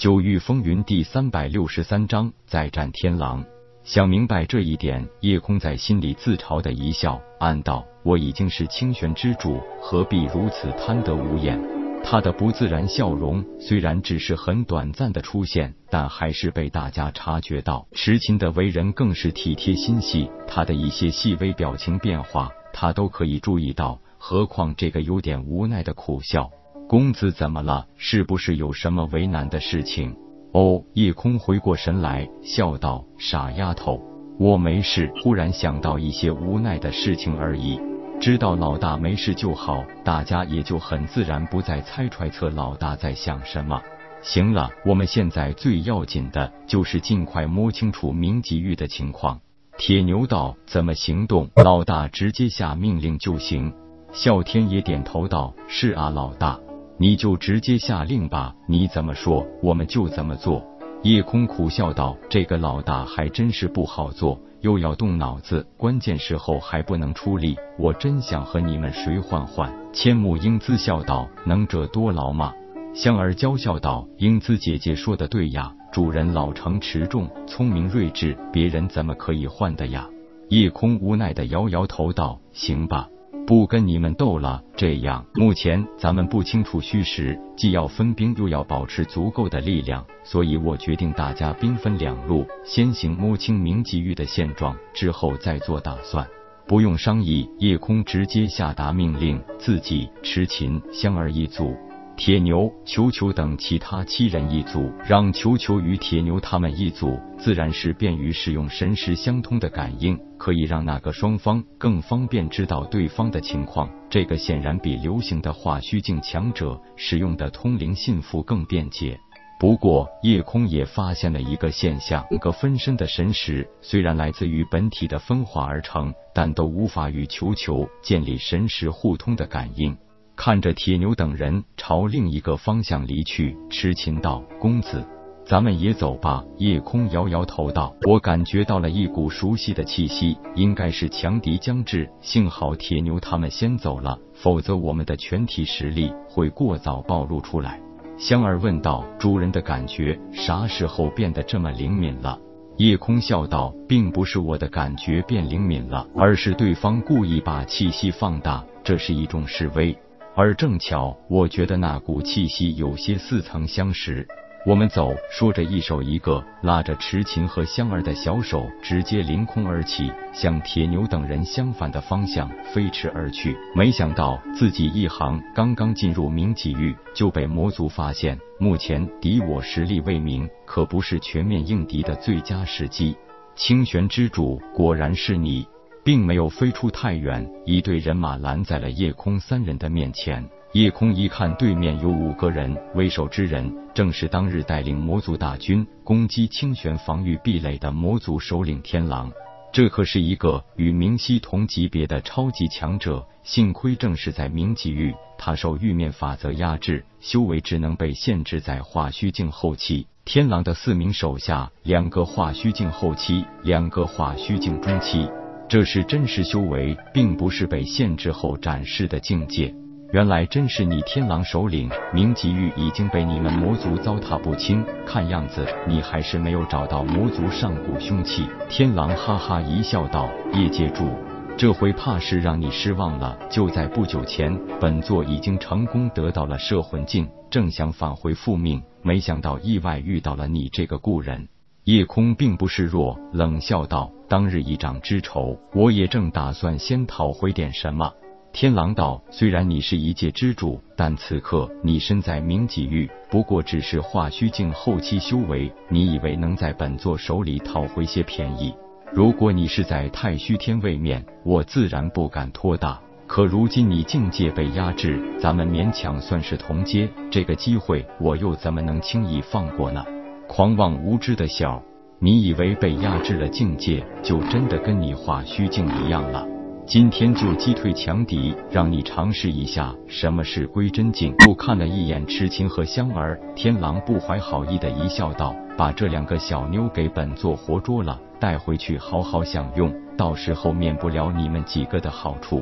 九域风云第三百六十三章再战天狼。想明白这一点，叶空在心里自嘲的一笑，暗道：我已经是清玄之主，何必如此贪得无厌？他的不自然笑容虽然只是很短暂的出现，但还是被大家察觉到。痴情的为人更是体贴心细，他的一些细微表情变化，他都可以注意到。何况这个有点无奈的苦笑，公子怎么了？是不是有什么为难的事情？哦，夜空回过神来，笑道：“傻丫头，我没事，忽然想到一些无奈的事情而已。”知道老大没事就好，大家也就很自然不再猜揣测老大在想什么。行了，我们现在最要紧的就是尽快摸清楚明吉玉的情况。铁牛道：“怎么行动？老大直接下命令就行。”啸天也点头道：“是啊，老大，你就直接下令吧，你怎么说，我们就怎么做。”夜空苦笑道：“这个老大还真是不好做。”又要动脑子，关键时候还不能出力，我真想和你们谁换换。千木英姿笑道：“能者多劳嘛。”香儿娇笑道：“英姿姐姐说的对呀，主人老成持重，聪明睿智，别人怎么可以换的呀？”夜空无奈的摇摇头道：“行吧。”不跟你们斗了，这样目前咱们不清楚虚实，既要分兵，又要保持足够的力量，所以我决定大家兵分两路，先行摸清明吉域的现状，之后再做打算。不用商议，夜空直接下达命令，自己、持琴、香儿一组。铁牛、球球等其他七人一组，让球球与铁牛他们一组，自然是便于使用神识相通的感应，可以让那个双方更方便知道对方的情况。这个显然比流行的化虚境强者使用的通灵信符更便捷。不过，夜空也发现了一个现象：个分身的神识虽然来自于本体的分化而成，但都无法与球球建立神识互通的感应。看着铁牛等人朝另一个方向离去，痴情道：“公子，咱们也走吧。”夜空摇摇头道：“我感觉到了一股熟悉的气息，应该是强敌将至。幸好铁牛他们先走了，否则我们的全体实力会过早暴露出来。”香儿问道：“主人的感觉啥时候变得这么灵敏了？”夜空笑道：“并不是我的感觉变灵敏了，而是对方故意把气息放大，这是一种示威。”而正巧，我觉得那股气息有些似曾相识。我们走，说着，一手一个拉着池琴和香儿的小手，直接凌空而起，向铁牛等人相反的方向飞驰而去。没想到自己一行刚刚进入明几域，就被魔族发现。目前敌我实力未明，可不是全面应敌的最佳时机。清玄之主，果然是你。并没有飞出太远，一队人马拦在了夜空三人的面前。夜空一看，对面有五个人，为首之人正是当日带领魔族大军攻击清玄防御壁垒的魔族首领天狼。这可是一个与明熙同级别的超级强者。幸亏正是在明极域，他受玉面法则压制，修为只能被限制在化虚境后期。天狼的四名手下，两个化虚境后期，两个化虚境中期。这是真实修为，并不是被限制后展示的境界。原来真是你天狼首领明吉玉已经被你们魔族糟蹋不清，看样子你还是没有找到魔族上古凶器。天狼哈哈一笑道：“业界主，这回怕是让你失望了。就在不久前，本座已经成功得到了摄魂镜，正想返回复命，没想到意外遇到了你这个故人。”夜空并不示弱，冷笑道：“当日一掌之仇，我也正打算先讨回点什么。”天狼道：“虽然你是一界之主，但此刻你身在明几域，不过只是化虚境后期修为，你以为能在本座手里讨回些便宜？如果你是在太虚天位面，我自然不敢托大。可如今你境界被压制，咱们勉强算是同阶，这个机会我又怎么能轻易放过呢？”狂妄无知的笑，你以为被压制了境界，就真的跟你化虚境一样了？今天就击退强敌，让你尝试一下什么是归真境。又看了一眼痴情和香儿，天狼不怀好意的一笑道：“把这两个小妞给本座活捉了，带回去好好享用，到时候免不了你们几个的好处。”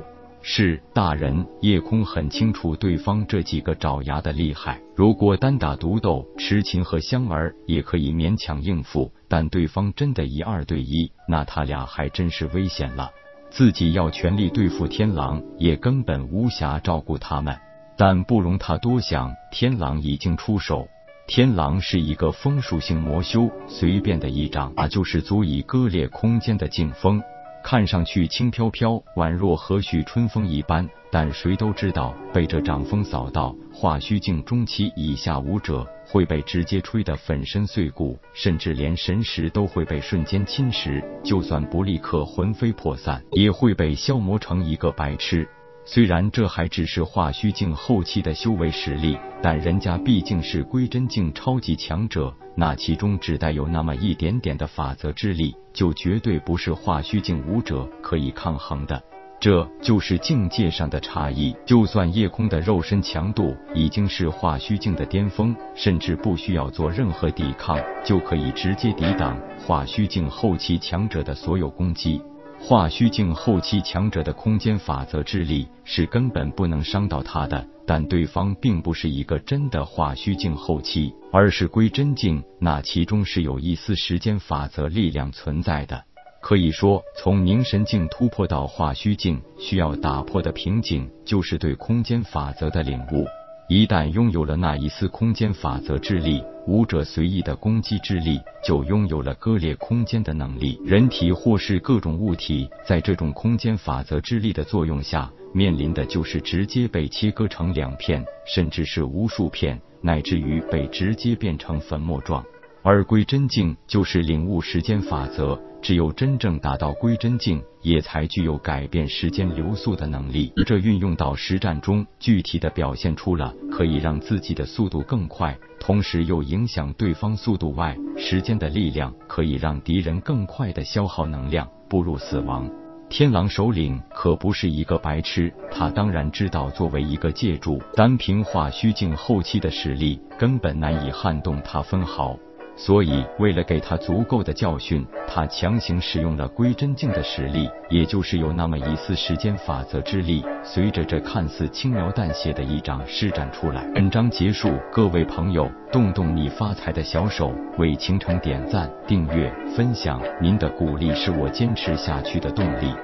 是大人，夜空很清楚对方这几个爪牙的厉害。如果单打独斗，痴琴和香儿也可以勉强应付，但对方真的一二对一，那他俩还真是危险了。自己要全力对付天狼，也根本无暇照顾他们。但不容他多想，天狼已经出手。天狼是一个风属性魔修，随便的一掌，啊，就是足以割裂空间的劲风。看上去轻飘飘，宛若和煦春风一般，但谁都知道，被这掌风扫到，化虚境中期以下武者会被直接吹得粉身碎骨，甚至连神识都会被瞬间侵蚀。就算不立刻魂飞魄散，也会被消磨成一个白痴。虽然这还只是化虚境后期的修为实力，但人家毕竟是归真境超级强者，那其中只带有那么一点点的法则之力，就绝对不是化虚境武者可以抗衡的。这就是境界上的差异。就算夜空的肉身强度已经是化虚境的巅峰，甚至不需要做任何抵抗，就可以直接抵挡化虚境后期强者的所有攻击。化虚境后期强者的空间法则之力是根本不能伤到他的，但对方并不是一个真的化虚境后期，而是归真境，那其中是有一丝时间法则力量存在的。可以说，从凝神境突破到化虚境，需要打破的瓶颈就是对空间法则的领悟。一旦拥有了那一丝空间法则之力，武者随意的攻击之力就拥有了割裂空间的能力。人体或是各种物体，在这种空间法则之力的作用下，面临的就是直接被切割成两片，甚至是无数片，乃至于被直接变成粉末状。而归真境就是领悟时间法则。只有真正达到归真境，也才具有改变时间流速的能力。这运用到实战中，具体的表现出了可以让自己的速度更快，同时又影响对方速度外，时间的力量可以让敌人更快的消耗能量，步入死亡。天狼首领可不是一个白痴，他当然知道，作为一个借助，单凭化虚境后期的实力，根本难以撼动他分毫。所以，为了给他足够的教训，他强行使用了归真境的实力，也就是有那么一丝时间法则之力，随着这看似轻描淡写的一掌施展出来。本章结束，各位朋友，动动你发财的小手，为倾城点赞、订阅、分享，您的鼓励是我坚持下去的动力。